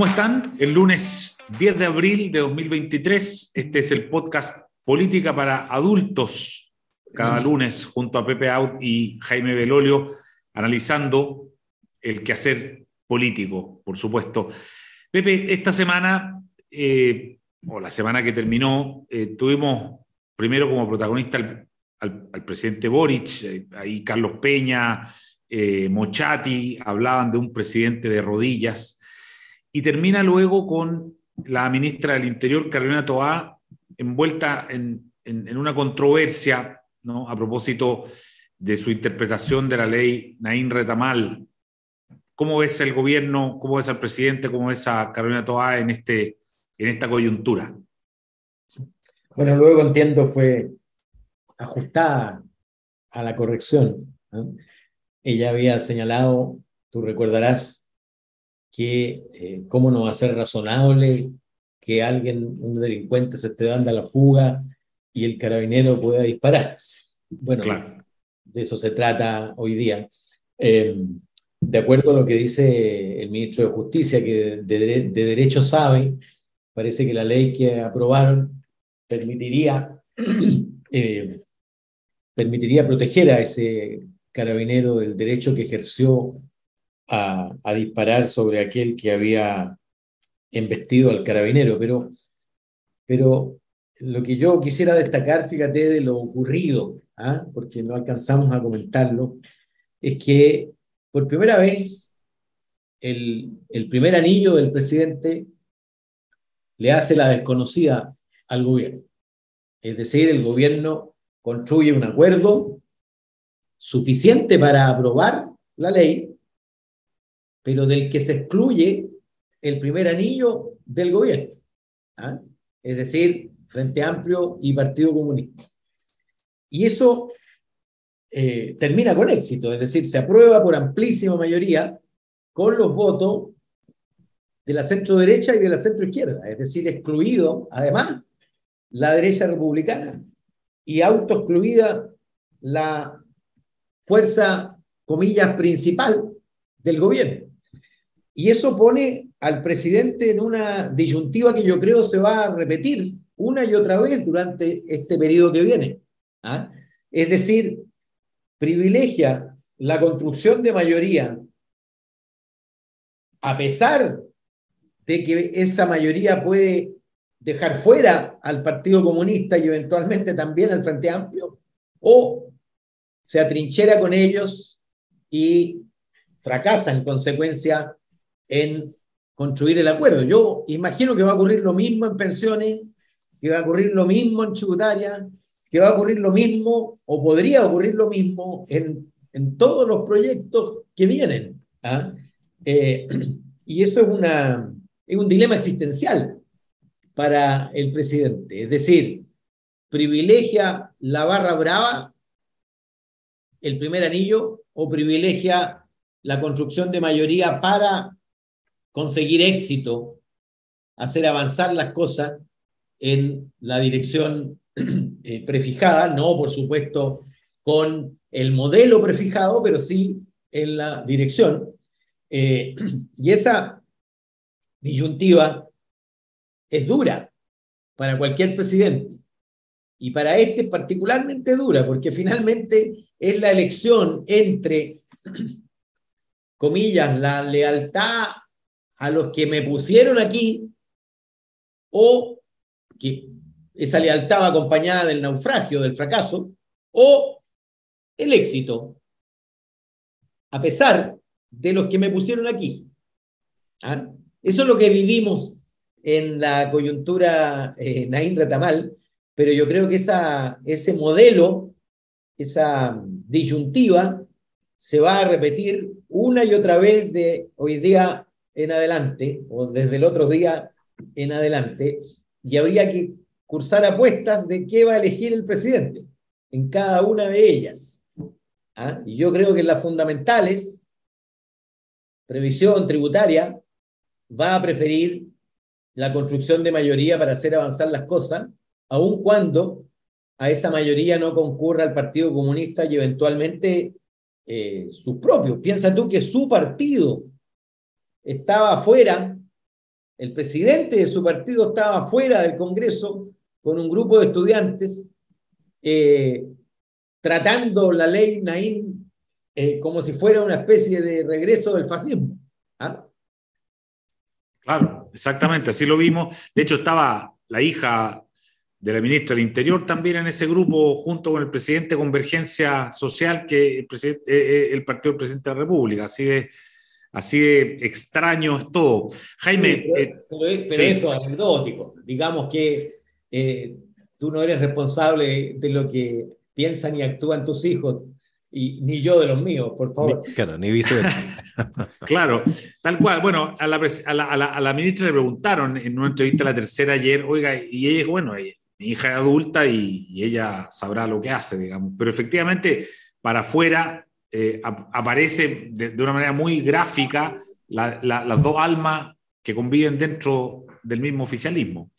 ¿Cómo están? El lunes 10 de abril de 2023, este es el podcast Política para Adultos, cada lunes junto a Pepe Out y Jaime Belolio, analizando el quehacer político, por supuesto. Pepe, esta semana, eh, o la semana que terminó, eh, tuvimos primero como protagonista al, presidente Boric, eh, ahí Carlos Peña, Mochati, hablaban de un presidente de rodillas y termina luego con la ministra del Interior, Carolina Toá, envuelta en, una controversia a propósito de su interpretación de la ley Naín Retamal. ¿Cómo ves el gobierno, cómo ves al presidente, cómo ves a Carolina Toá en, este, en esta coyuntura? Bueno, luego entiendo fue ajustada a la corrección. Ella había señalado, tú recordarás, que eh, cómo no va a ser razonable que alguien, un delincuente, se esté dando a la fuga y el carabinero pueda disparar. Bueno, de eso se trata hoy día. Eh, de acuerdo a lo que dice el ministro de Justicia, que de, derecho sabe, parece que la ley que aprobaron permitiría, eh, permitiría proteger a ese carabinero del derecho que ejerció a, disparar sobre aquel que había embestido al carabinero, pero, pero lo que yo quisiera destacar, fíjate, de lo ocurrido, ¿ah? porque no alcanzamos a comentarlo, es que por primera vez el, el primer anillo del presidente le hace la desconocida al gobierno. Es decir, el gobierno construye un acuerdo suficiente para aprobar la ley, pero del que se excluye el primer anillo del gobierno, ¿ah? es decir, Frente Amplio y Partido Comunista. Y eso eh, termina con éxito, es decir, se aprueba por amplísima mayoría con los votos de la centro derecha y de la centro izquierda, es decir, excluido además la derecha republicana y autoexcluida la fuerza, comillas, principal del gobierno. Y eso pone al presidente en una disyuntiva que yo creo se va a repetir una y otra vez durante este periodo que viene. ¿ah? Es decir, privilegia la construcción de mayoría a pesar de que esa mayoría puede dejar fuera al Partido Comunista y eventualmente también al Frente Amplio, o se atrinchera con ellos y fracasa en consecuencia en construir el acuerdo. Yo imagino que va a ocurrir lo mismo en pensiones, que va a ocurrir lo mismo en tributaria, que va a ocurrir lo mismo o podría ocurrir lo mismo en, en todos los proyectos que vienen. ¿ah? Eh, y eso es, una, es un dilema existencial para el presidente. Es decir, privilegia la barra brava, el primer anillo, o privilegia la construcción de mayoría para conseguir éxito, hacer avanzar las cosas en la dirección eh, prefijada, no por supuesto con el modelo prefijado, pero sí en la dirección. Eh, y esa disyuntiva es dura para cualquier presidente. Y para este particularmente dura, porque finalmente es la elección entre, comillas, la lealtad a los que me pusieron aquí o que esa lealtad va acompañada del naufragio, del fracaso, o el éxito, a pesar de los que me pusieron aquí. ¿Ah? Eso es lo que vivimos en la coyuntura eh, Naín Retamal, pero yo creo que esa, ese modelo, esa disyuntiva, se va a repetir una y otra vez de hoy día en adelante, o desde el otro día en adelante, y habría que cursar apuestas de qué va a elegir el presidente en cada una de ellas. ¿Ah? Y yo creo que en las fundamentales, previsión tributaria, va a preferir la construcción de mayoría para hacer avanzar las cosas, aun cuando a esa mayoría no concurra el Partido Comunista y eventualmente eh, sus propios. Piensa tú que su partido estaba fuera el presidente de su partido estaba fuera del Congreso con un grupo de estudiantes eh, tratando la ley Naim eh, como si fuera una especie de regreso del fascismo. ¿ah? Claro, exactamente, así lo vimos. De hecho, estaba la hija de la ministra del Interior también en ese grupo, junto con el presidente de Convergencia Social, que el, eh, el partido del presidente de la República. Así de, así de extraño es todo. Jaime. pero, eso es anecdótico. Digamos que tú no eres responsable de lo que piensan y actúan tus hijos y ni yo de los míos, por favor. claro, ni viceversa. claro, tal cual. Bueno, a la, a, la, ministra le preguntaron en una entrevista a la tercera ayer, oiga, y ella dijo, bueno, mi hija es adulta y, ella sabrá lo que hace, digamos. Pero efectivamente, para afuera eh, aparece de, una manera muy gráfica las dos almas que conviven dentro del mismo oficialismo.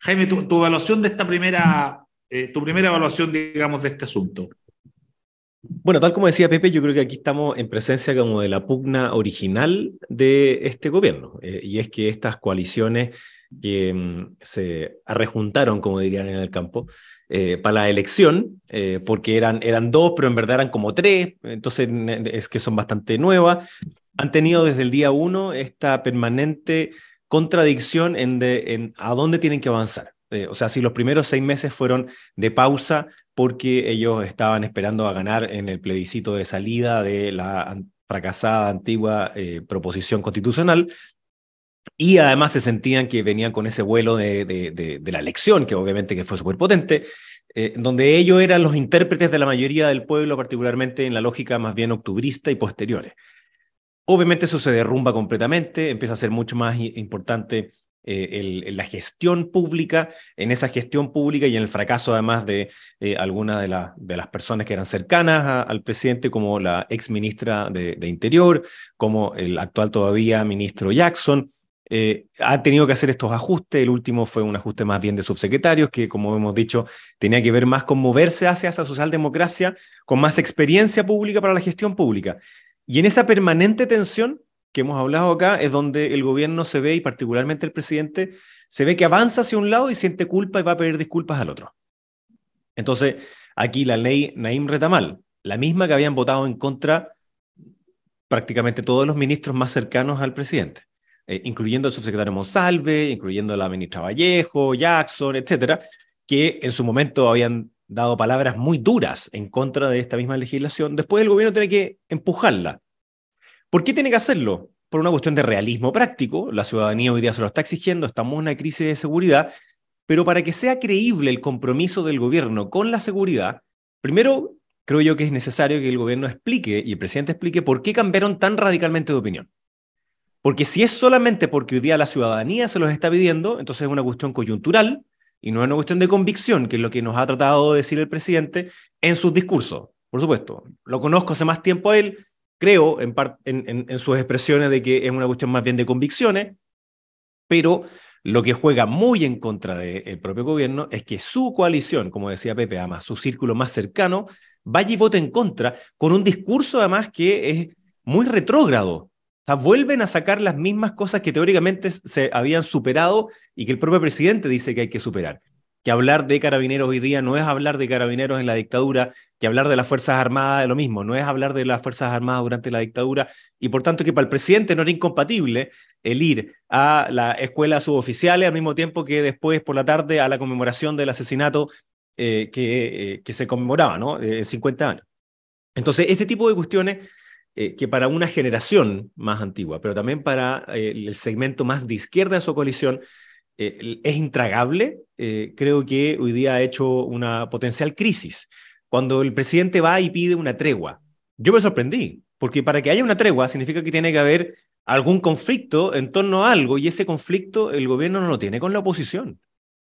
Jaime, tu, evaluación de esta primera, eh, tu primera evaluación, digamos, de este asunto. Bueno, tal como decía Pepe, yo creo que aquí estamos en presencia como de la pugna original de este gobierno, eh, y es que estas coaliciones mm, se arrejuntaron, como dirían en el campo, eh, para la elección, eh, porque eran, eran dos, pero en verdad eran como tres, entonces es que son bastante nuevas, han tenido desde el día uno esta permanente contradicción en, en a dónde tienen que avanzar. o sea, si los primeros seis meses fueron de pausa porque ellos estaban esperando a ganar en el plebiscito de salida de la fracasada antigua eh, proposición constitucional. Y además se sentían que venían con ese vuelo de, de, la elección, que obviamente que fue súper potente, eh, donde ellos eran los intérpretes de la mayoría del pueblo, particularmente en la lógica más bien octubrista y posteriores. Obviamente eso se derrumba completamente, empieza a ser mucho más importante eh, la gestión pública, en esa gestión pública y en el fracaso además de eh, algunas de, de, las personas que eran cercanas al presidente, como la ex ministra de, Interior, como el actual todavía ministro Jackson. Eh, ha tenido que hacer estos ajustes. El último fue un ajuste más bien de subsecretarios, que como hemos dicho, tenía que ver más con moverse hacia esa socialdemocracia, con más experiencia pública para la gestión pública. Y en esa permanente tensión, que hemos hablado acá es donde el gobierno se ve, y particularmente el presidente, se ve que avanza hacia un lado y siente culpa y va a pedir disculpas al otro. Entonces, aquí la ley Naim Retamal, la misma que habían votado en contra prácticamente todos los ministros más cercanos al presidente, eh, incluyendo el subsecretario Monsalve, incluyendo la ministra Vallejo, Jackson, etcétera, que en su momento habían dado palabras muy duras en contra de esta misma legislación. Después el gobierno tiene que empujarla ¿Por qué tiene que hacerlo? Por una cuestión de realismo práctico. La ciudadanía hoy día se lo está exigiendo, estamos en una crisis de seguridad, pero para que sea creíble el compromiso del gobierno con la seguridad, primero creo yo que es necesario que el gobierno explique y el presidente explique por qué cambiaron tan radicalmente de opinión. Porque si es solamente porque hoy día la ciudadanía se los está pidiendo, entonces es una cuestión coyuntural y no es una cuestión de convicción, que es lo que nos ha tratado de decir el presidente en sus discursos. Por supuesto, lo conozco hace más tiempo a él, creo en, en, sus expresiones de que es una cuestión más bien de convicciones, pero lo que juega muy en contra del propio gobierno es que su coalición, como decía Pepe, además su círculo más cercano, vaya y vote en contra con un discurso además que es muy retrógrado. Vuelven a sacar las mismas cosas que teóricamente se habían superado y que el propio presidente dice que hay que superar que hablar de carabineros hoy día no es hablar de carabineros en la dictadura, que hablar de las Fuerzas Armadas es lo mismo, no es hablar de las Fuerzas Armadas durante la dictadura, y por tanto que para el presidente no era incompatible el ir a la escuela suboficiales al mismo tiempo que después por la tarde a la conmemoración del asesinato eh, que, eh, que, se conmemoraba, ¿no? Eh, 50 años. Entonces, ese tipo de cuestiones eh, que para una generación más antigua, pero también para el segmento más de izquierda de su coalición, eh, es intragable, eh, creo que hoy día ha hecho una potencial crisis. Cuando el presidente va y pide una tregua, yo me sorprendí, porque para que haya una tregua significa que tiene que haber algún conflicto en torno a algo y ese conflicto el gobierno no lo tiene con la oposición.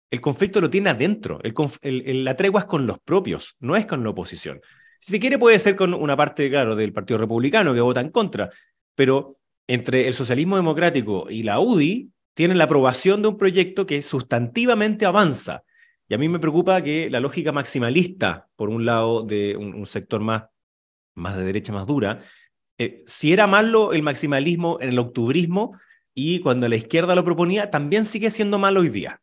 El conflicto lo tiene adentro. la tregua es con los propios, no es con la oposición. Si se quiere puede ser con una parte, claro, del Partido Republicano que vota en contra, pero entre el socialismo democrático y la UDI tienen la aprobación de un proyecto que sustantivamente avanza. Y a mí me preocupa que la lógica maximalista, por un lado, de un, sector más, más de derecha, más dura, eh, si era malo el maximalismo en el octubrismo, y cuando la izquierda lo proponía, también sigue siendo malo hoy día.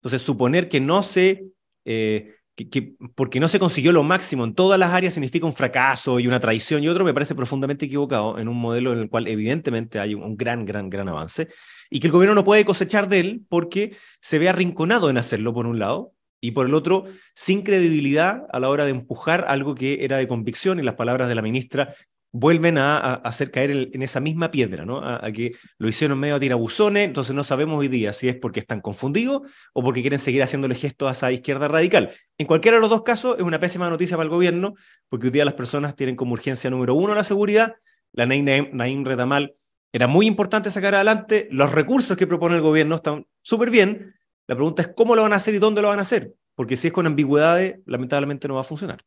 Entonces, suponer que no se, eh, que, porque no se consiguió lo máximo. En todas las áreas significa un fracaso y una traición. Y otro me parece profundamente equivocado en un modelo en el cual evidentemente hay un gran, gran, gran avance y que el gobierno no puede cosechar de él porque se ve arrinconado en hacerlo por un lado y por el otro, sin credibilidad a la hora de empujar algo que era de convicción y las palabras de la ministra vuelven a, hacer caer en, esa misma piedra, ¿no? A, que lo hicieron medio a tirabuzones, entonces no sabemos hoy día si es porque están confundidos o porque quieren seguir haciéndole gestos a esa izquierda radical. En cualquiera de los dos casos es una pésima noticia para el gobierno, porque hoy día las personas tienen como urgencia número uno la seguridad, la Naim, Naim Retamal era muy importante sacar adelante, los recursos que propone el gobierno están súper bien, la pregunta es cómo lo van a hacer y dónde lo van a hacer, porque si es con ambigüedades, lamentablemente no va a funcionar.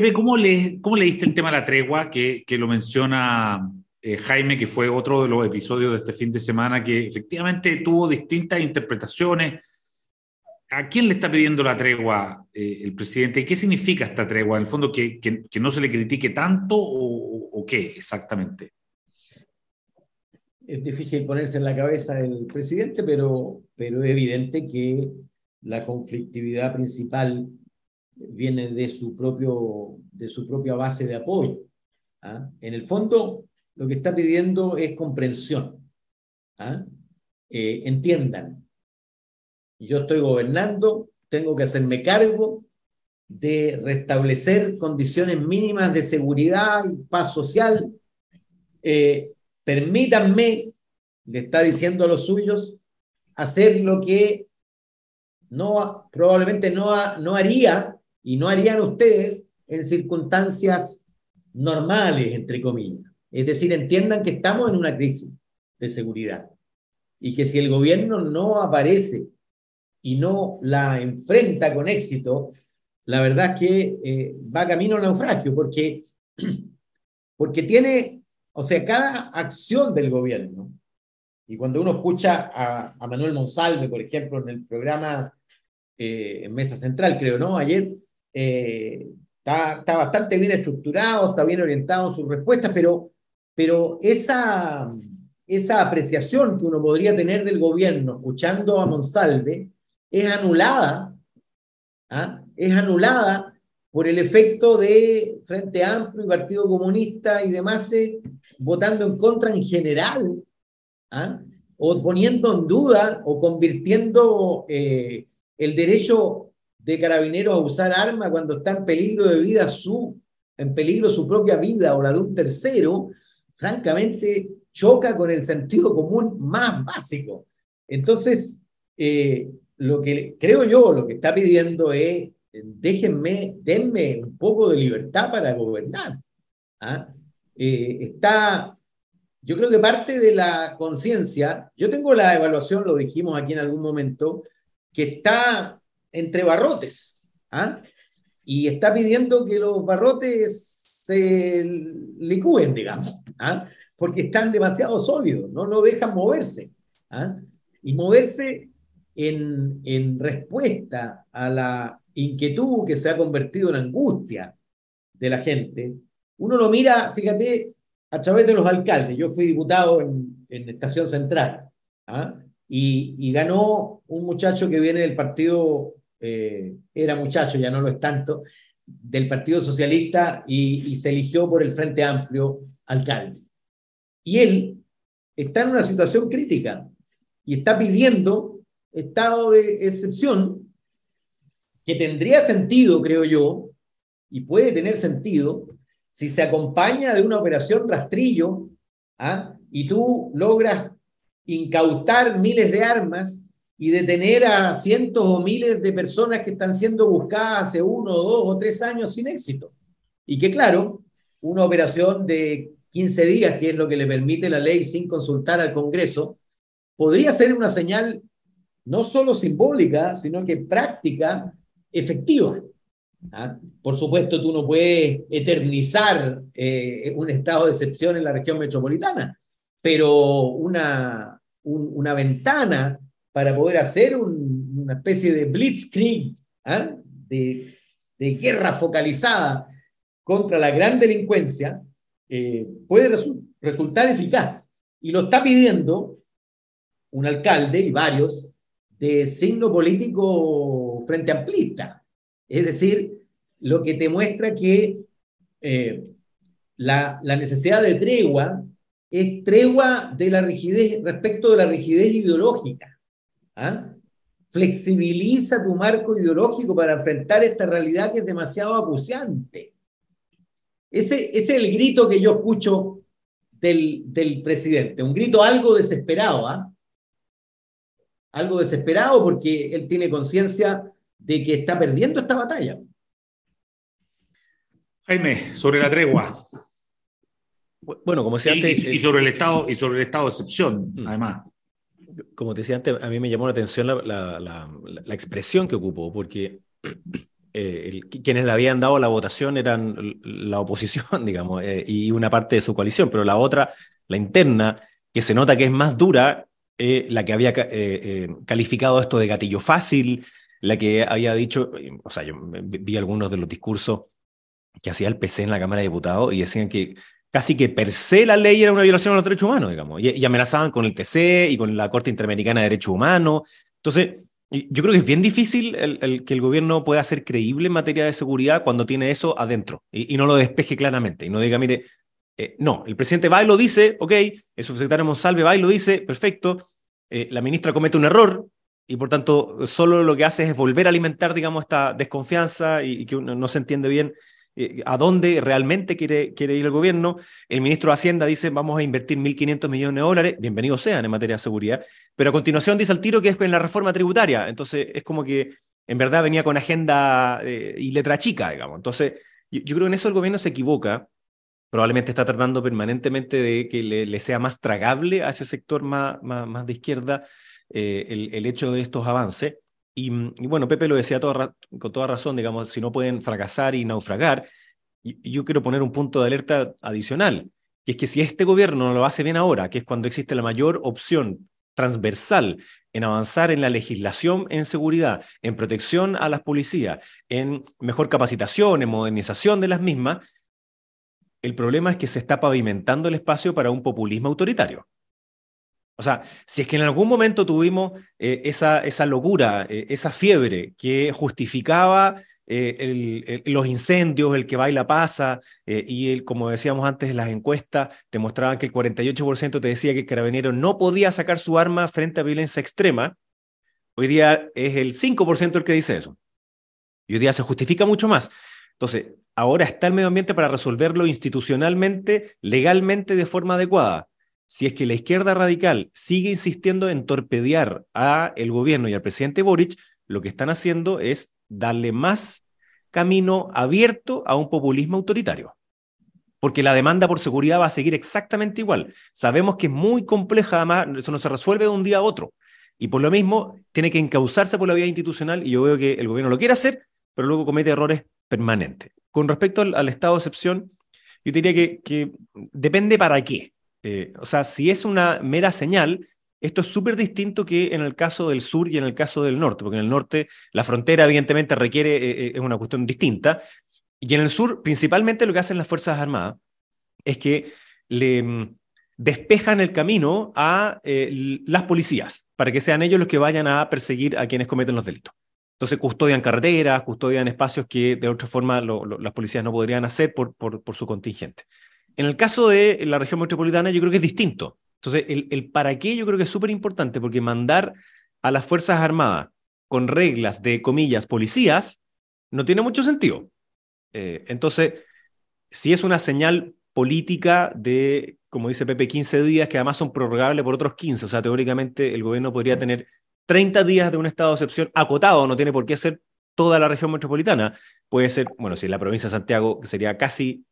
Pepe, ¿cómo, le, cómo leíste el tema de la tregua que, lo menciona eh, Jaime, que fue otro de los episodios de este fin de semana que efectivamente tuvo distintas interpretaciones? ¿A quién le está pidiendo la tregua eh, el presidente? ¿Qué significa esta tregua? En el fondo, ¿que, no se le critique tanto o, o, qué exactamente? Es difícil ponerse en la cabeza del presidente, pero, pero es evidente que la conflictividad principal viene de su, propio, de su propia base de apoyo. ¿ah? En el fondo, lo que está pidiendo es comprensión. ¿ah? Eh, entiendan, yo estoy gobernando, tengo que hacerme cargo de restablecer condiciones mínimas de seguridad y paz social. Eh, permítanme, le está diciendo a los suyos, hacer lo que no, probablemente no, no haría y no harían ustedes en circunstancias normales, entre comillas. Es decir, entiendan que estamos en una crisis de seguridad y que si el gobierno no aparece y no la enfrenta con éxito, la verdad es que eh, va camino al naufragio, porque, porque tiene, o sea, cada acción del gobierno, y cuando uno escucha a, a Manuel Monsalve, por ejemplo, en el programa eh, en Mesa Central, creo, ¿no? Ayer, eh, está, está, bastante bien estructurado, está bien orientado en sus respuestas, pero, pero esa, esa apreciación que uno podría tener del gobierno escuchando a Monsalve es anulada, ¿ah? es anulada por el efecto de Frente Amplio y Partido Comunista y demás eh, votando en contra en general, ¿ah? o poniendo en duda o convirtiendo eh, el derecho de carabineros a usar armas cuando está en peligro de vida su, en peligro su propia vida o la de un tercero, francamente choca con el sentido común más básico. Entonces, eh, lo que creo yo, lo que está pidiendo es, déjenme, denme un poco de libertad para gobernar. ¿ah? Eh, está, yo creo que parte de la conciencia, yo tengo la evaluación, lo dijimos aquí en algún momento, que está entre barrotes. ¿ah? Y está pidiendo que los barrotes se licúen, digamos, ¿ah? porque están demasiado sólidos, no, no dejan moverse. ¿ah? Y moverse en, en respuesta a la inquietud que se ha convertido en angustia de la gente, uno lo mira, fíjate, a través de los alcaldes. Yo fui diputado en, en Estación Central ¿ah? y, y, ganó un muchacho que viene del partido eh, era muchacho, ya no lo es tanto, del Partido Socialista y, se eligió por el Frente Amplio alcalde. Y él está en una situación crítica y está pidiendo estado de excepción que tendría sentido, creo yo, y puede tener sentido si se acompaña de una operación rastrillo ¿ah? y tú logras incautar miles de armas y detener a cientos o miles de personas que están siendo buscadas hace uno, dos o tres años sin éxito. Y que claro, una operación de 15 días, que es lo que le permite la ley sin consultar al Congreso, podría ser una señal no solo simbólica, sino que práctica, efectiva. ¿Ah? Por supuesto, tú no puedes eternizar eh, un estado de excepción en la región metropolitana, pero una, una ventana para poder hacer una especie de blitzkrieg, ¿ah? de, guerra focalizada contra la gran delincuencia, eh, puede resultar eficaz. Y lo está pidiendo un alcalde y varios de signo político frente amplista. Es decir, lo que te muestra que eh, la, la, necesidad de tregua es tregua de la rigidez respecto de la rigidez ideológica. ¿Ah? Flexibiliza tu marco ideológico para enfrentar esta realidad que es demasiado acuciante. Ese, ese es el grito que yo escucho del, del presidente, un grito algo desesperado, ¿ah? algo desesperado porque él tiene conciencia de que está perdiendo esta batalla. Jaime, sobre la tregua. Bueno, como decía antes. Y, sobre el estado, y sobre el estado de excepción, mm. además. Como te decía antes, a mí me llamó la atención la, la, expresión que ocupó, porque eh, quienes le habían dado la votación eran la oposición, digamos, eh, y una parte de su coalición, pero la otra, la interna, que se nota que es más dura, eh, la que había calificado esto de gatillo fácil, la que había dicho, o sea, yo vi algunos de los discursos que hacía el PC en la Cámara de Diputados y decían que casi que per se la ley era una violación a los derechos humanos, digamos, y, amenazaban con el TC y con la Corte Interamericana de Derechos Humanos. Entonces, yo creo que es bien difícil el, que el gobierno pueda ser creíble en materia de seguridad cuando tiene eso adentro y, no lo despeje claramente y no diga, mire, eh, no, el presidente va y lo dice, ok, el subsecretario Monsalve va y lo dice, perfecto, eh, la ministra comete un error, y por tanto solo lo que hace es volver a alimentar, digamos, esta desconfianza y, que uno no se entiende bien eh, a dónde realmente quiere, quiere ir el gobierno. El ministro de Hacienda dice vamos a invertir 1.500 millones de dólares, bienvenidos sean en materia de seguridad, pero a continuación dice al tiro que es en la reforma tributaria, entonces es como que en verdad venía con agenda eh, y letra chica, digamos. Entonces yo, creo que en eso el gobierno se equivoca, probablemente está tratando permanentemente de que le, sea más tragable a ese sector más, más, más de izquierda eh, el, hecho de estos avances. Y, bueno, Pepe lo decía con toda razón, digamos, si no pueden fracasar y naufragar, y, yo quiero poner un punto de alerta adicional, que es que si este gobierno no lo hace bien ahora, que es cuando existe la mayor opción transversal en avanzar en la legislación en seguridad, en protección a las policías, en mejor capacitación, en modernización de las mismas, el problema es que se está pavimentando el espacio para un populismo autoritario. O sea, si es que en algún momento tuvimos eh, esa, esa locura, eh, esa fiebre que justificaba eh, los incendios, el que baila pasa, y el, como decíamos antes, las encuestas te mostraban que el 48% te decía que el carabinero no podía sacar su arma frente a violencia extrema, hoy día es el 5% el que dice eso. Y hoy día se justifica mucho más. Entonces, ahora está el medio ambiente para resolverlo institucionalmente, legalmente, de forma adecuada si es que la izquierda radical sigue insistiendo en torpedear a el gobierno y al presidente Boric, lo que están haciendo es darle más camino abierto a un populismo autoritario. Porque la demanda por seguridad va a seguir exactamente igual. Sabemos que es muy compleja, además, eso no se resuelve de un día a otro. Y por lo mismo, tiene que encauzarse por la vía institucional y yo veo que el gobierno lo quiere hacer, pero luego comete errores permanentes. Con respecto al, estado de excepción, yo diría que, que depende para qué. Eh, o sea, si es una mera señal, esto es súper distinto que en el caso del sur y en el caso del norte, porque en el norte la frontera evidentemente requiere, eh, eh, es una cuestión distinta, y en el sur principalmente lo que hacen las Fuerzas Armadas es que le mm, despejan el camino a las policías para que sean ellos los que vayan a perseguir a quienes cometen los delitos. Entonces custodian carreteras, custodian espacios que de otra forma las policías no podrían hacer por su contingente. En el caso de la región metropolitana, yo creo que es distinto. Entonces, el, para qué yo creo que es súper importante, porque mandar a las Fuerzas Armadas con reglas de, comillas, policías, no tiene mucho sentido. Eh, entonces, si es una señal política de, como dice Pepe, 15 días, que además son prorrogables por otros 15, o sea, teóricamente el gobierno podría tener 30 días de un estado de excepción acotado, no tiene por qué ser toda la región metropolitana. Puede ser, bueno, si la provincia de Santiago sería casi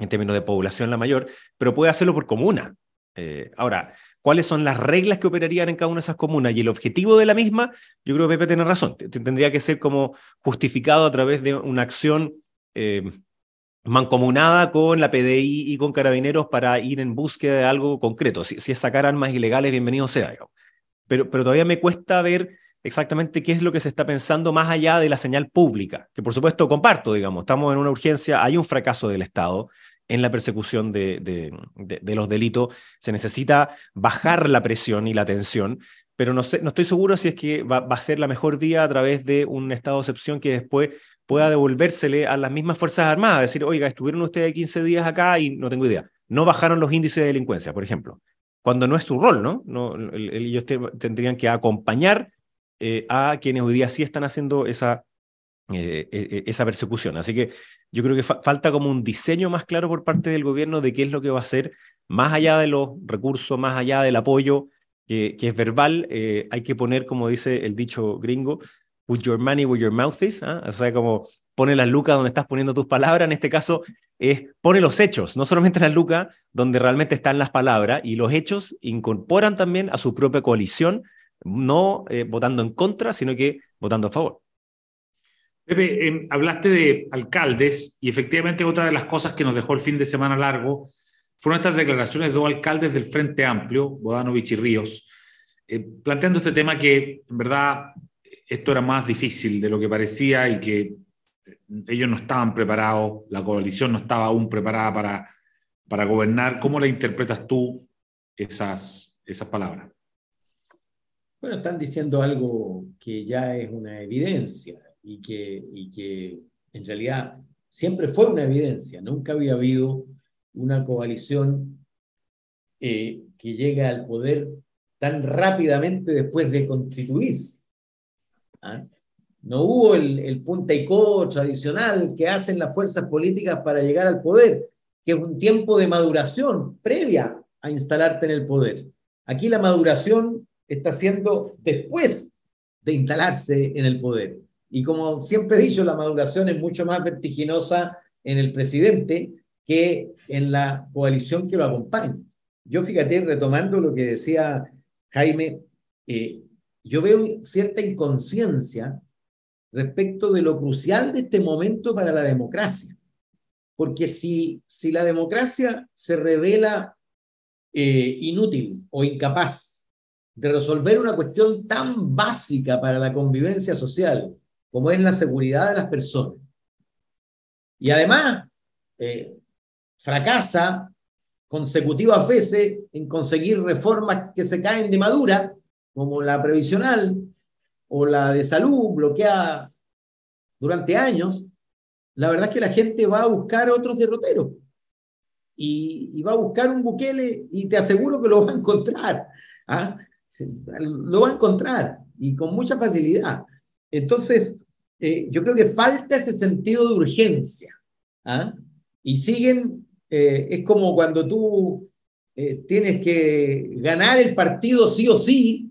en términos de población la mayor, pero puede hacerlo por comuna. Eh, ahora, ¿cuáles son las reglas que operarían en cada una de esas comunas? Y el objetivo de la misma, yo creo que Pepe tiene razón, tendría que ser como justificado a través de una acción eh, mancomunada con la PDI y con carabineros para ir en búsqueda de algo concreto. Si, es sacar armas ilegales, bienvenido sea. Pero, pero todavía me cuesta ver exactamente qué es lo que se está pensando más allá de la señal pública, que por supuesto comparto, digamos, estamos en una urgencia, hay un fracaso del Estado, en la persecución de, los delitos. Se necesita bajar la presión y la tensión, pero no, estoy seguro si es que va, a ser la mejor vía a través de un estado de excepción que después pueda devolvérsele a las mismas Fuerzas Armadas, decir, oiga, estuvieron ustedes 15 días acá y no tengo idea. No bajaron los índices de delincuencia, por ejemplo, cuando no es su rol, ¿no? no ellos tendrían que acompañar eh, a quienes hoy día sí están haciendo esa, eh, eh, esa persecución. Así que yo creo que falta como un diseño más claro por parte del gobierno de qué es lo que va a hacer, más allá de los recursos, más allá del apoyo, que, es verbal, hay que poner, como dice el dicho gringo, with your money where your mouth is, ¿ah? o sea, como pone las lucas donde estás poniendo tus palabras, en este caso es pone los hechos, no solamente las lucas donde realmente están las palabras, y los hechos incorporan también a su propia coalición, no eh, votando en contra, sino que votando a favor. Pepe, em, hablaste de alcaldes y efectivamente otra de las cosas que nos dejó el fin de semana largo fueron estas declaraciones de dos alcaldes del Frente Amplio, Bodanovich y Ríos, eh, planteando este tema que en verdad esto era más difícil de lo que parecía y que ellos no estaban preparados, la coalición no estaba aún preparada para, para gobernar. ¿Cómo la interpretas tú esas, esas palabras? Bueno, están diciendo algo que ya es una evidencia y que, y que en realidad siempre fue una evidencia. Nunca había habido una coalición eh, que llega al poder tan rápidamente después de constituirse. ¿Ah? No hubo el, el punta y co tradicional que hacen las fuerzas políticas para llegar al poder, que es un tiempo de maduración previa a instalarte en el poder. Aquí la maduración está siendo después de instalarse en el poder. Y como siempre he dicho, la maduración es mucho más vertiginosa en el presidente que en la coalición que lo acompaña. Yo fíjate, retomando lo que decía Jaime, eh, yo veo cierta inconsciencia respecto de lo crucial de este momento para la democracia. Porque si, si la democracia se revela eh, inútil o incapaz de resolver una cuestión tan básica para la convivencia social como es la seguridad de las personas, y además eh, fracasa consecutivas veces en conseguir reformas que se caen de madura, como la previsional o la de salud bloqueada durante años, la verdad es que la gente va a buscar otros derroteros. Y, va a buscar un Bukele y te aseguro que lo va a encontrar. ¿ah? Lo va a encontrar y con mucha facilidad. Entonces, eh, yo creo que falta ese sentido de urgencia. ¿ah? Y siguen, eh, es como cuando tú eh, tienes que ganar el partido sí o sí,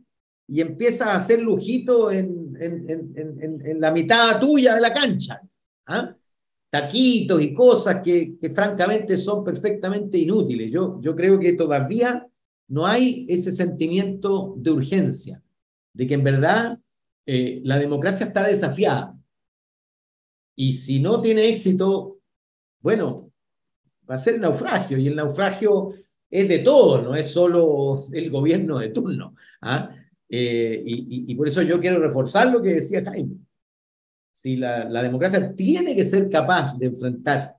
y empieza a hacer lujito en, la mitad tuya de la cancha. ¿ah? Taquitos y cosas que, francamente son perfectamente inútiles. Yo creo que todavía no hay ese sentimiento de urgencia, de que en verdad eh, la democracia está desafiada. Y si no tiene éxito, bueno, va a ser naufragio. Y el naufragio es de todo, no es solo el gobierno de turno. ¿ah? Eh, y, por eso yo quiero reforzar lo que decía Jaime. Si la, democracia tiene que ser capaz de enfrentar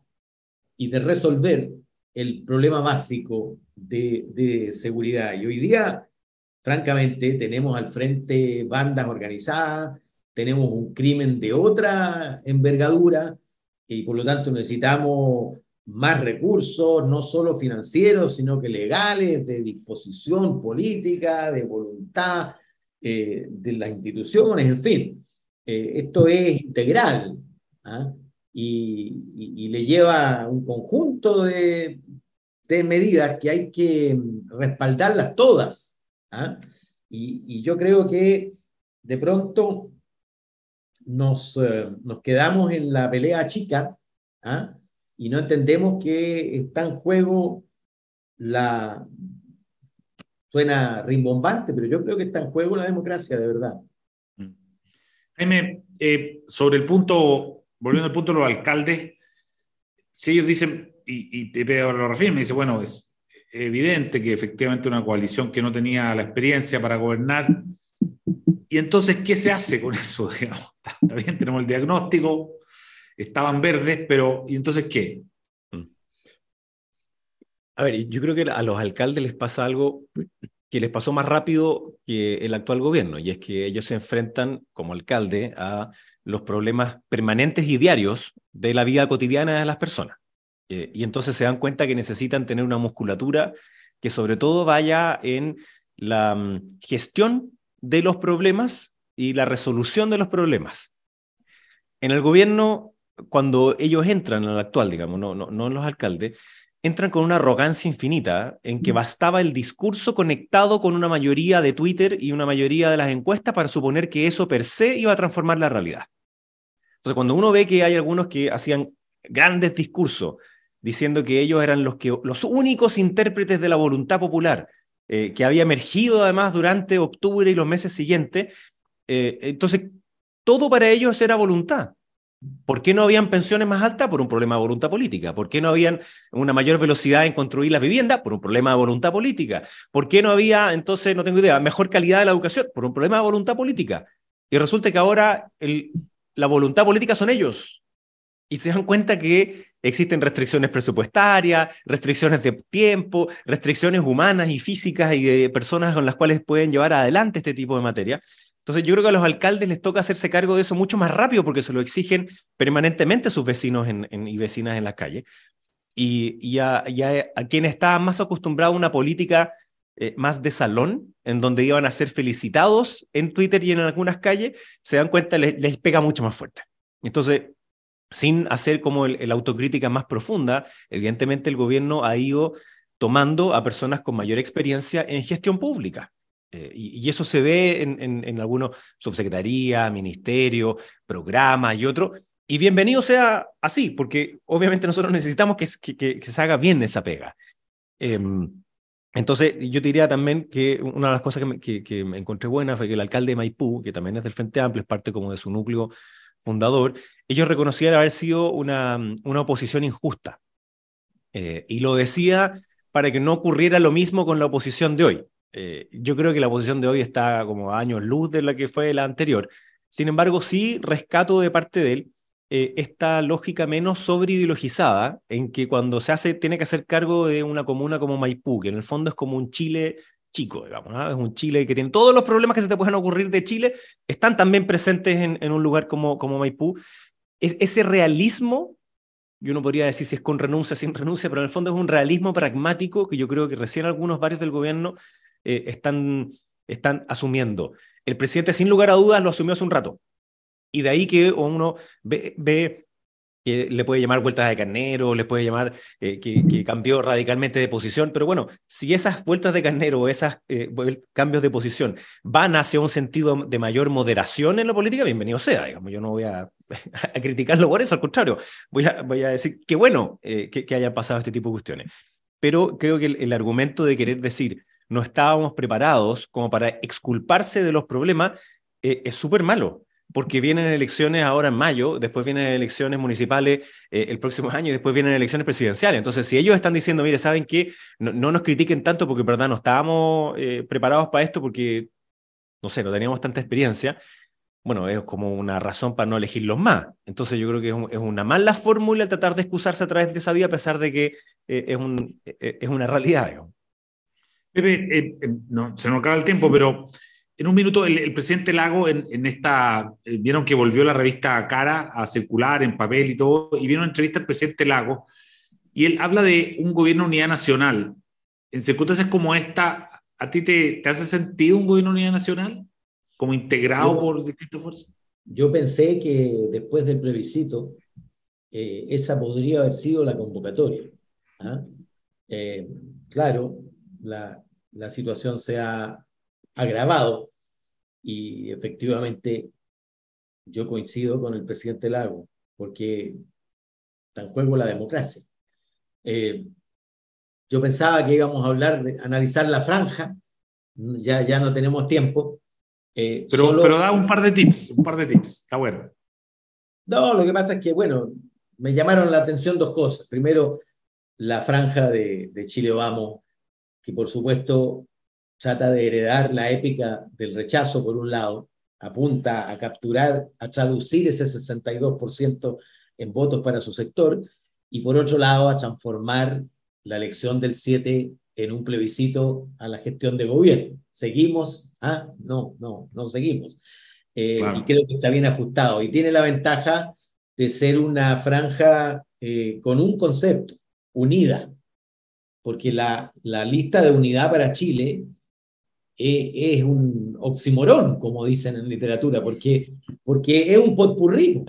y de resolver el problema básico de, seguridad. Y hoy día, francamente, tenemos al frente bandas organizadas, tenemos un crimen de otra envergadura y por lo tanto necesitamos más recursos, no solo financieros, sino que legales, de disposición política, de voluntad, eh, de las instituciones, en fin. Eh, esto es integral ¿ah? y, le lleva un conjunto de, de, medidas que hay que respaldarlas todas. ¿Ah? Y, yo creo que de pronto nos, eh, nos quedamos en la pelea chica ¿ah? y no entendemos que está en juego la, Suena rimbombante, pero yo creo que está en juego la democracia, de verdad. Mm. Jaime, eh, sobre el punto, volviendo al punto de los alcaldes, si ellos dicen, y, y Pepe lo refiere, dice, bueno, es evidente que efectivamente una coalición que no tenía la experiencia para gobernar, y entonces, ¿qué se hace con eso? Digamos? Está bien, tenemos el diagnóstico, estaban verdes, pero ¿y entonces qué? A ver, yo creo que a los alcaldes les pasa algo que les pasó más rápido que el actual gobierno, y es que ellos se enfrentan como alcalde a los problemas permanentes y diarios de la vida cotidiana de las personas. Eh, y entonces se dan cuenta que necesitan tener una musculatura que sobre todo vaya en la mm, gestión de los problemas y la resolución de los problemas. En el gobierno, cuando ellos entran al actual, digamos, no, no, no los alcaldes, entran con una arrogancia infinita en que bastaba el discurso conectado con una mayoría de Twitter y una mayoría de las encuestas para suponer que eso per se iba a transformar la realidad. Entonces, cuando uno ve que hay algunos que hacían grandes discursos diciendo que ellos eran los, que, los únicos intérpretes de la voluntad popular, eh, que había emergido además durante octubre y los meses siguientes, eh, entonces todo para ellos era voluntad. ¿Por qué no habían pensiones más altas? Por un problema de voluntad política. ¿Por qué no habían una mayor velocidad en construir las viviendas? Por un problema de voluntad política. ¿Por qué no había, entonces, no tengo idea, mejor calidad de la educación? Por un problema de voluntad política. Y resulta que ahora el, la voluntad política son ellos. Y se dan cuenta que existen restricciones presupuestarias, restricciones de tiempo, restricciones humanas y físicas y de personas con las cuales pueden llevar adelante este tipo de materia. Entonces yo creo que a los alcaldes les toca hacerse cargo de eso mucho más rápido porque se lo exigen permanentemente sus vecinos y vecinas en la calle. Y, a, quien está más acostumbrado a una política eh, más de salón, en donde iban a ser felicitados en Twitter y en algunas calles, se dan cuenta, les, les pega mucho más fuerte. Entonces, sin hacer como el, autocrítica más profunda, evidentemente el gobierno ha ido tomando a personas con mayor experiencia en gestión pública. Eh, y, eso se ve en, en, algunos subsecretarías, ministerios, programas y otros. Y bienvenido sea así, porque obviamente nosotros necesitamos que, que, se haga bien esa pega. Em, entonces, yo diría también que una de las cosas que que me, encontré buena fue que el alcalde de Maipú, que también es del Frente Amplio, es parte como de su núcleo fundador, ellos reconocían haber sido una, una oposición injusta. Eh, y lo decía para que no ocurriera lo mismo con la oposición de hoy. Eh, yo creo que la oposición de hoy está como a años luz de la que fue la anterior. Sin embargo, sí rescato de parte de él eh, esta lógica menos sobreideologizada en que cuando se hace, tiene que hacer cargo de una comuna como Maipú, que en el fondo es como un Chile chico, digamos, es un Chile que tiene todos los problemas que se te pueden ocurrir de Chile, están también presentes en, un lugar como, como Maipú. Es, ese realismo, y uno podría decir si es con renuncia, sin renuncia, pero en el fondo es un realismo pragmático que yo creo que recién algunos varios del gobierno eh, están, están asumiendo. El presidente, sin lugar a dudas, lo asumió hace un rato. Y de ahí que uno ve, ve que le puede llamar vueltas de carnero, le puede llamar eh, que, cambió radicalmente de posición, pero bueno, si esas vueltas de carnero o esos eh, cambios de posición van hacia un sentido de mayor moderación en la política, bienvenido sea, digamos, yo no voy a, criticarlo por eso, al contrario, voy a, voy a decir que bueno eh, que, haya pasado este tipo de cuestiones, pero creo que el argumento de querer decir no estábamos preparados como para exculparse de los problemas es súper malo porque vienen elecciones ahora en mayo, después vienen elecciones municipales eh, el próximo año y después vienen elecciones presidenciales. Entonces, si ellos están diciendo, mire, ¿saben qué? No, nos critiquen tanto porque, verdad, no estábamos eh, preparados para esto porque, no sé, no teníamos tanta experiencia. Bueno, es como una razón para no elegirlos más. Entonces, yo creo que es, una mala fórmula tratar de excusarse a través de esa vía, a pesar de que eh, es, un, es una realidad. Pepe, no, se nos acaba el tiempo, pero en un minuto, el, presidente Lago en, esta, eh, vieron que volvió la revista Cara a circular en papel y todo, y vieron una entrevista al presidente Lago, y él habla de un gobierno de unidad nacional. En circunstancias como esta, ¿a ti te, te hace sentido un gobierno de unidad nacional? Como integrado por distintas fuerzas. Yo pensé que después del plebiscito, eh, esa podría haber sido la convocatoria. ¿ah? Eh, claro, la, la situación se ha agravado y efectivamente, yo coincido con el presidente Lago, porque está en juego la democracia. Eh, yo pensaba que íbamos a hablar, de analizar la franja, ya, ya no tenemos tiempo. Eh, pero, pero da un par de tips, un par de tips, está bueno. No, lo que pasa es que, bueno, me llamaron la atención dos cosas. Primero, la franja de, de Chile Vamos, que por supuesto trata de heredar la épica del rechazo por un lado, apunta a capturar, a traducir ese 62% en votos para su sector, y por otro lado a transformar la elección del 7 en un plebiscito a la gestión de gobierno. ¿Seguimos? Ah, no, no, no seguimos. Eh, y creo que está bien ajustado. Y tiene la ventaja de ser una franja eh, con un concepto, unida, porque la, la lista de unidad para Chile eh, es un oximorón, como dicen en literatura, porque, porque es un potpurrí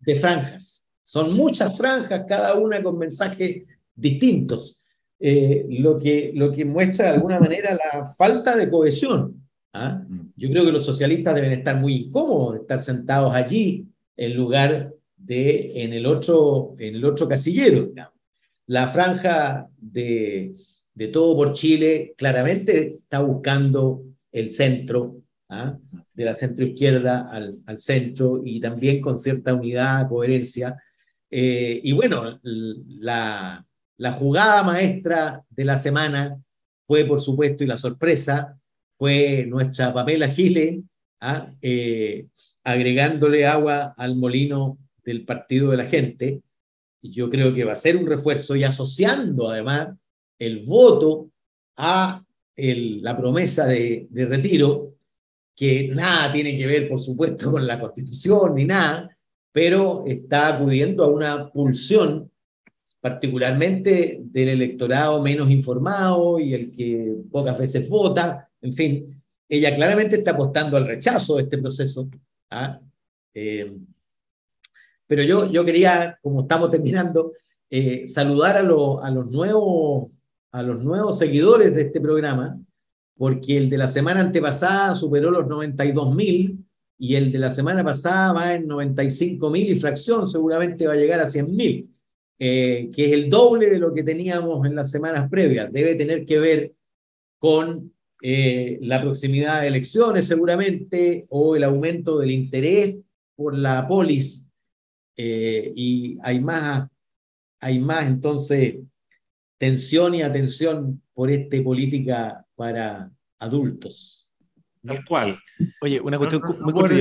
de franjas. Son muchas franjas, cada una con mensajes distintos, eh, lo, que, lo que muestra de alguna manera la falta de cohesión. ¿ah? Mm. Yo creo que los socialistas deben estar muy incómodos de estar sentados allí en lugar de en el otro, en el otro casillero. La franja de, de todo por Chile claramente está buscando el centro, ¿ah? de la centro izquierda al, al, centro y también con cierta unidad, coherencia. Eh, y bueno, la, jugada maestra de la semana fue, por supuesto, y la sorpresa, fue nuestra Pamela Gile, ¿ah? eh, agregándole agua al molino del Partido de la Gente. Yo creo que va a ser un refuerzo y asociando además el voto a la promesa de, retiro, que nada tiene que ver, por supuesto, con la Constitución ni nada, pero está acudiendo a una pulsión particularmente del electorado menos informado y el que pocas veces vota, en fin, ella claramente está apostando al rechazo de este proceso. ¿ah? Eh, pero yo, yo quería, como estamos terminando, eh, saludar a, los nuevos, a los nuevos seguidores de este programa, porque el de la semana antepasada superó los 92 mil y el de la semana pasada va en 95 mil y fracción, seguramente va a llegar a 100 mil. Eh, que es el doble de lo que teníamos en las semanas previas. Debe tener que ver con eh, la proximidad de elecciones seguramente o el aumento del interés por la polis. Eh, y hay más, hay más entonces tensión y atención por esta política para adultos. Tal cual. Oye, una cuestión muy corta.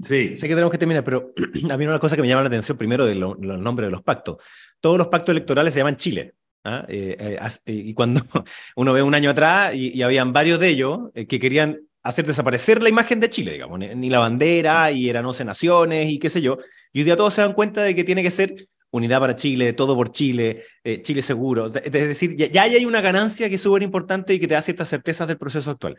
Sí. Sé que tenemos que terminar, pero a mí una cosa que me llama la atención primero de los nombres de los pactos. Todos los pactos electorales se llaman Chile. ¿ah? Eh, eh, eh, y cuando uno ve un año atrás y, habían varios de ellos que querían hacer desaparecer la imagen de Chile, digamos, ni, la bandera y eran 11 naciones y qué sé yo. Y hoy día todos se dan cuenta de que tiene que ser unidad para Chile, todo por Chile, Chile seguro. Es decir, ya, ya, hay una ganancia que es súper importante y que te da ciertas certezas del proceso actual.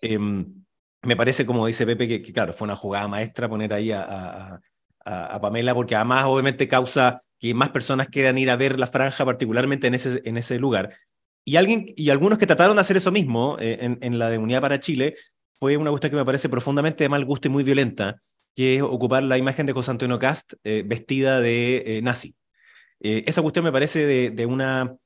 Em, me parece, como dice Pepe, que, claro, fue una jugada maestra poner ahí a, a, Pamela, porque además obviamente causa que más personas quieran ir a ver la franja, particularmente en ese, en ese lugar. Y, alguien, y algunos que trataron de hacer eso mismo eh, en, en, la de Unidad para Chile, fue una cuestión que me parece profundamente de mal gusto y muy violenta, que es ocupar la imagen de José Antonio Cast eh, vestida de eh, nazi. esa cuestión me parece de, de, una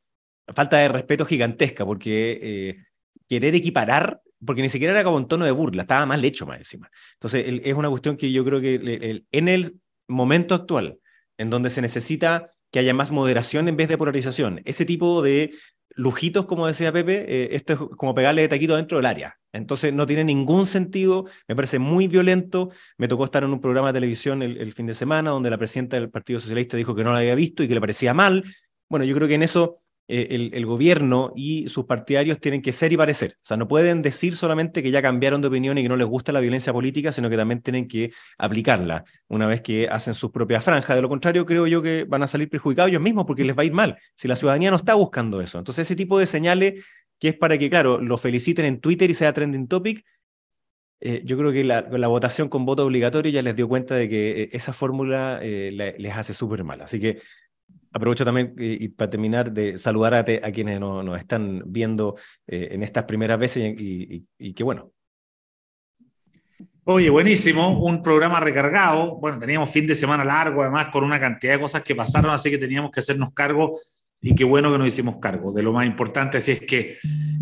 falta de respeto gigantesca, porque querer equiparar porque ni siquiera era como un tono de burla, estaba mal hecho más encima. Entonces, es una cuestión que yo creo que en el momento actual, en donde se necesita que haya más moderación en vez de polarización, ese tipo de lujitos, como decía Pepe, eh, esto es como pegarle de taquito dentro del área. Entonces, no tiene ningún sentido, me parece muy violento. Me tocó estar en un programa de televisión el, el fin de semana donde la presidenta del Partido Socialista dijo que no lo había visto y que le parecía mal. Bueno, yo creo que en eso eh, el, gobierno y sus partidarios tienen que ser y parecer. O sea, no pueden decir solamente que ya cambiaron de opinión y que no les gusta la violencia política, sino que también tienen que aplicarla una vez que hacen sus propias franjas. De lo contrario, creo yo que van a salir perjudicados ellos mismos porque les va a ir mal. Si la ciudadanía no está buscando eso. Entonces, ese tipo de señales que es para que, claro, lo feliciten en Twitter y sea trending topic, eh, yo creo que la, votación con voto obligatorio ya les dio cuenta de que eh, esa fórmula les hace súper mal. Así que aprovecho también y, para terminar de saludar a, a quienes nos, están viendo eh, en estas primeras veces y, y, que bueno. Oye, buenísimo, un programa recargado. Bueno, teníamos fin de semana largo, además, con una cantidad de cosas que pasaron, así que teníamos que hacernos cargo y qué bueno que nos hicimos cargo de lo más importante, así es que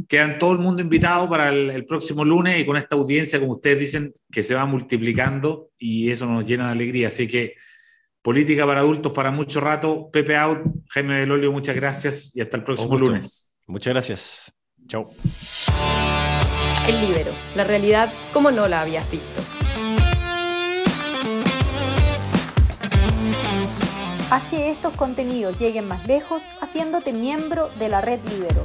quedan todo el mundo invitado para el, el, próximo lunes y con esta audiencia, como ustedes dicen, que se va multiplicando y eso nos llena de alegría, así que Política para adultos para mucho rato. Pepe Out, Jaime Belolio, muchas gracias y hasta el próximo lunes. Muchas gracias. Chao. El libero, la realidad como no la habías visto. Haz que estos contenidos lleguen más lejos haciéndote miembro de la red Libero.